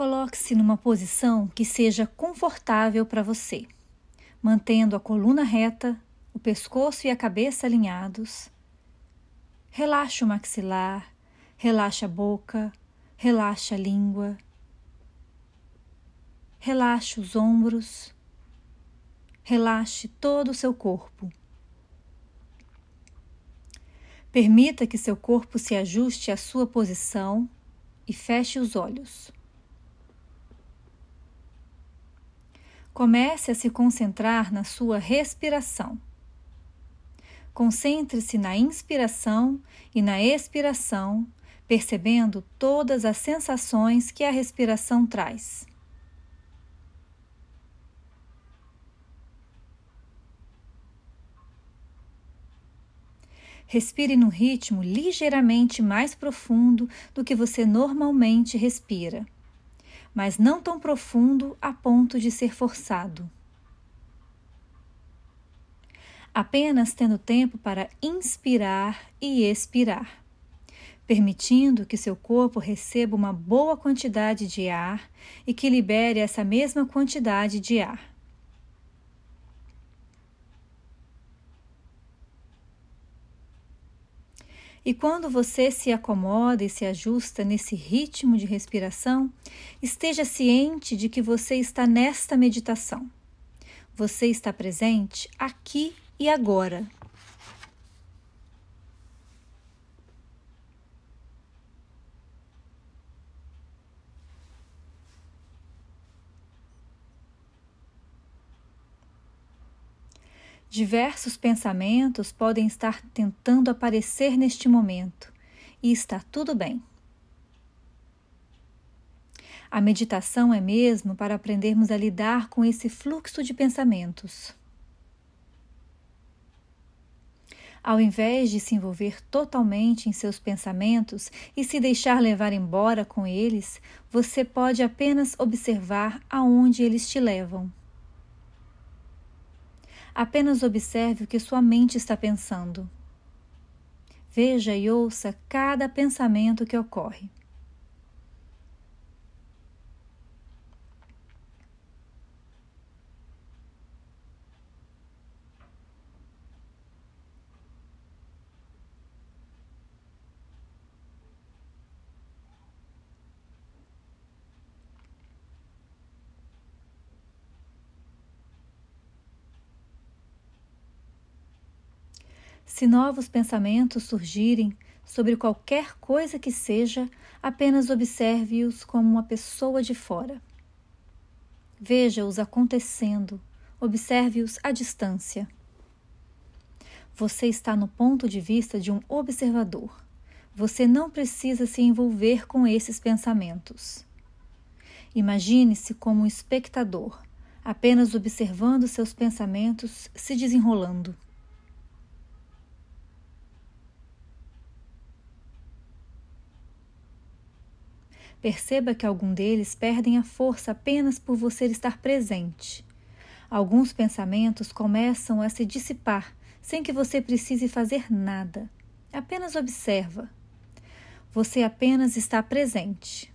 Coloque-se numa posição que seja confortável para você, mantendo a coluna reta, o pescoço e a cabeça alinhados. Relaxe o maxilar, relaxe a boca, relaxe a língua. Relaxe os ombros, relaxe todo o seu corpo. Permita que seu corpo se ajuste à sua posição e feche os olhos. Comece a se concentrar na sua respiração. Concentre-se na inspiração e na expiração, percebendo todas as sensações que a respiração traz. Respire num ritmo ligeiramente mais profundo do que você normalmente respira, mas não tão profundo a ponto de ser forçado. Apenas tendo tempo para inspirar e expirar, permitindo que seu corpo receba uma boa quantidade de ar e que libere essa mesma quantidade de ar. E quando você se acomoda e se ajusta nesse ritmo de respiração, esteja ciente de que você está nesta meditação. Você está presente aqui e agora. Diversos pensamentos podem estar tentando aparecer neste momento e está tudo bem. A meditação é mesmo para aprendermos a lidar com esse fluxo de pensamentos. Ao invés de se envolver totalmente em seus pensamentos e se deixar levar embora com eles, você pode apenas observar aonde eles te levam. Apenas observe o que sua mente está pensando. Veja e ouça cada pensamento que ocorre. Se novos pensamentos surgirem sobre qualquer coisa que seja, apenas observe-os como uma pessoa de fora. Veja-os acontecendo, observe-os à distância. Você está no ponto de vista de um observador. Você não precisa se envolver com esses pensamentos. Imagine-se como um espectador, apenas observando seus pensamentos se desenrolando. Perceba que algum deles perdem a força apenas por você estar presente. Alguns pensamentos começam a se dissipar sem que você precise fazer nada. Apenas observa. Você apenas está presente.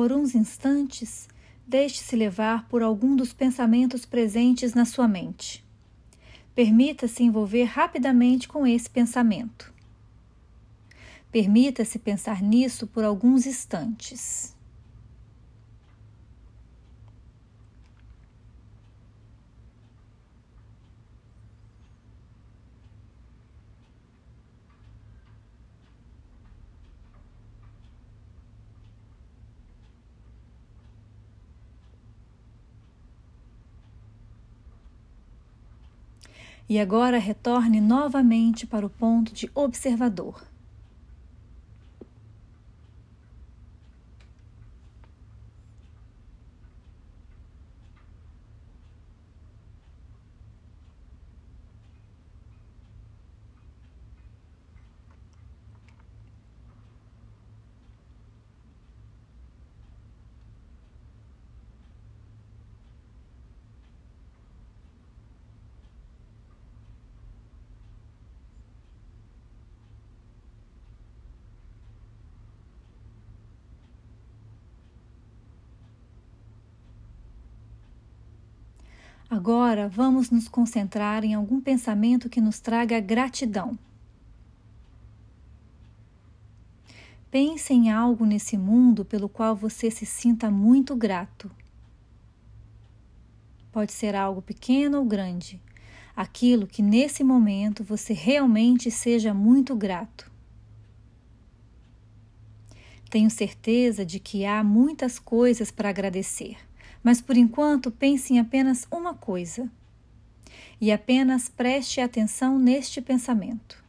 Por uns instantes, deixe-se levar por algum dos pensamentos presentes na sua mente. Permita-se envolver rapidamente com esse pensamento. Permita-se pensar nisso por alguns instantes. E agora retorne novamente para o ponto de observador. Agora vamos nos concentrar em algum pensamento que nos traga gratidão. Pense em algo nesse mundo pelo qual você se sinta muito grato. Pode ser algo pequeno ou grande, aquilo que nesse momento você realmente seja muito grato. Tenho certeza de que há muitas coisas para agradecer mas por enquanto pense em apenas uma coisa e apenas preste atenção neste pensamento.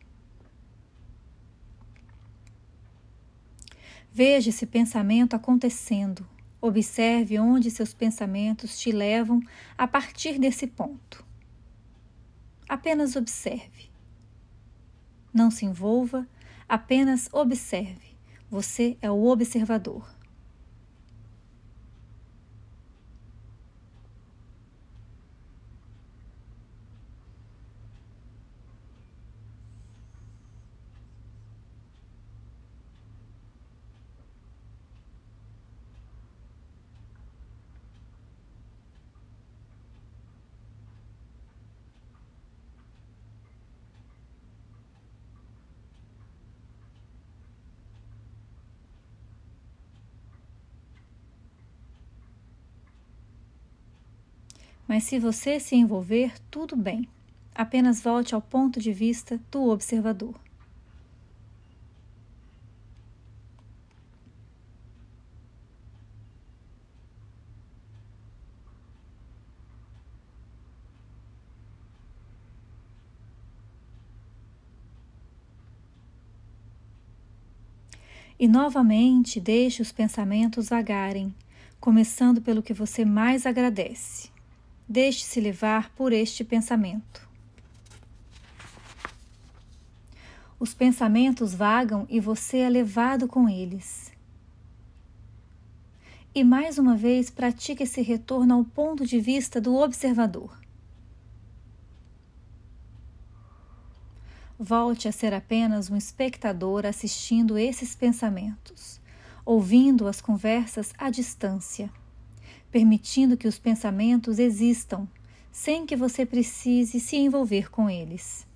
Veja esse pensamento acontecendo. Observe onde seus pensamentos te levam a partir desse ponto. Apenas observe. Não se envolva, apenas observe. Você é o observador. Mas se você se envolver, tudo bem. Apenas volte ao ponto de vista do observador. E novamente deixe os pensamentos vagarem, começando pelo que você mais agradece. Deixe-se levar por este pensamento. Os pensamentos vagam e você é levado com eles. E mais uma vez pratique esse retorno ao ponto de vista do observador. Volte a ser apenas um espectador assistindo esses pensamentos, ouvindo as conversas à distância permitindo que os pensamentos existam, sem que você precise se envolver com eles.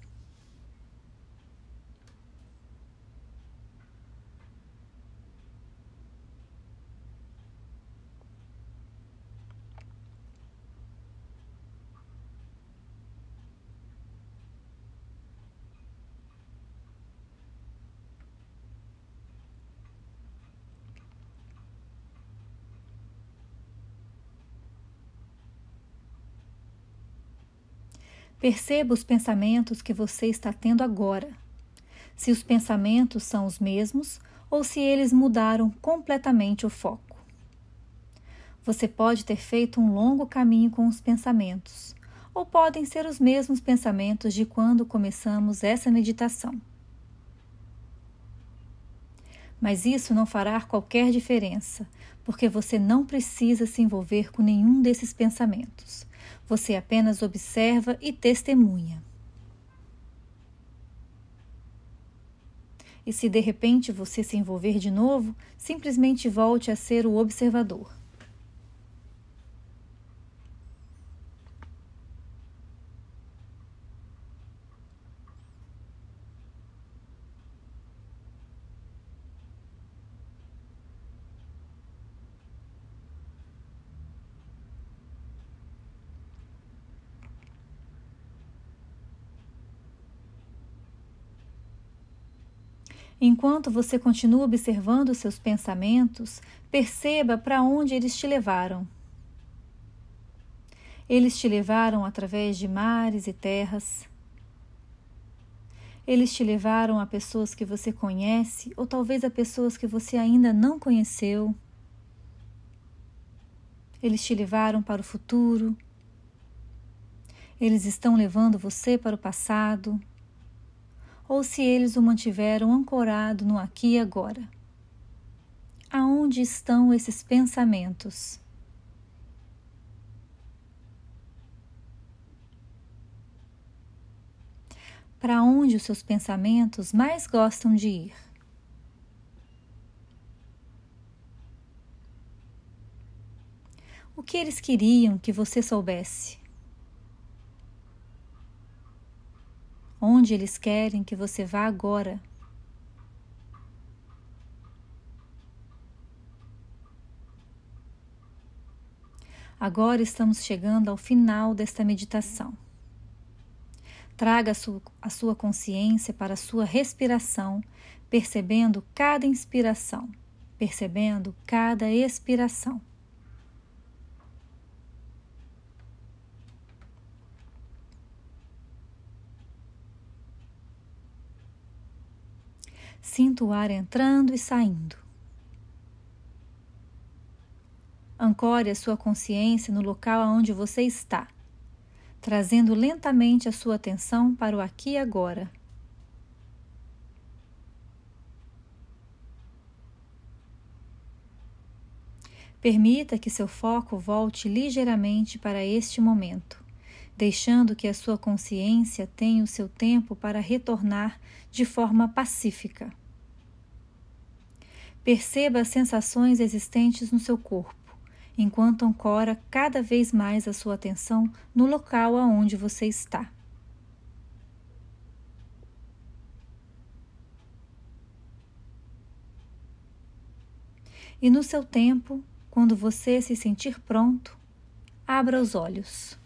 Perceba os pensamentos que você está tendo agora. Se os pensamentos são os mesmos ou se eles mudaram completamente o foco. Você pode ter feito um longo caminho com os pensamentos, ou podem ser os mesmos pensamentos de quando começamos essa meditação. Mas isso não fará qualquer diferença, porque você não precisa se envolver com nenhum desses pensamentos. Você apenas observa e testemunha. E se de repente você se envolver de novo, simplesmente volte a ser o observador. Enquanto você continua observando seus pensamentos, perceba para onde eles te levaram. Eles te levaram através de mares e terras, Eles te levaram a pessoas que você conhece ou talvez a pessoas que você ainda não conheceu. Eles te levaram para o futuro. Eles estão levando você para o passado. Ou se eles o mantiveram ancorado no aqui e agora. Aonde estão esses pensamentos? para onde os seus pensamentos mais gostam de ir. O que eles queriam que você soubesse? Onde eles querem que você vá agora? Agora estamos chegando ao final desta meditação. Traga a sua, a sua consciência para a sua respiração, percebendo cada inspiração, percebendo cada expiração. Sinta o ar entrando e saindo. Ancore a sua consciência no local onde você está trazendo lentamente a sua atenção para o aqui e agora. Permita que seu foco volte ligeiramente para este momento, deixando que a sua consciência tenha o seu tempo para retornar de forma pacífica. Perceba as sensações existentes no seu corpo enquanto ancora cada vez mais a sua atenção no local aonde você está. E no seu tempo, quando você se sentir pronto, abra os olhos.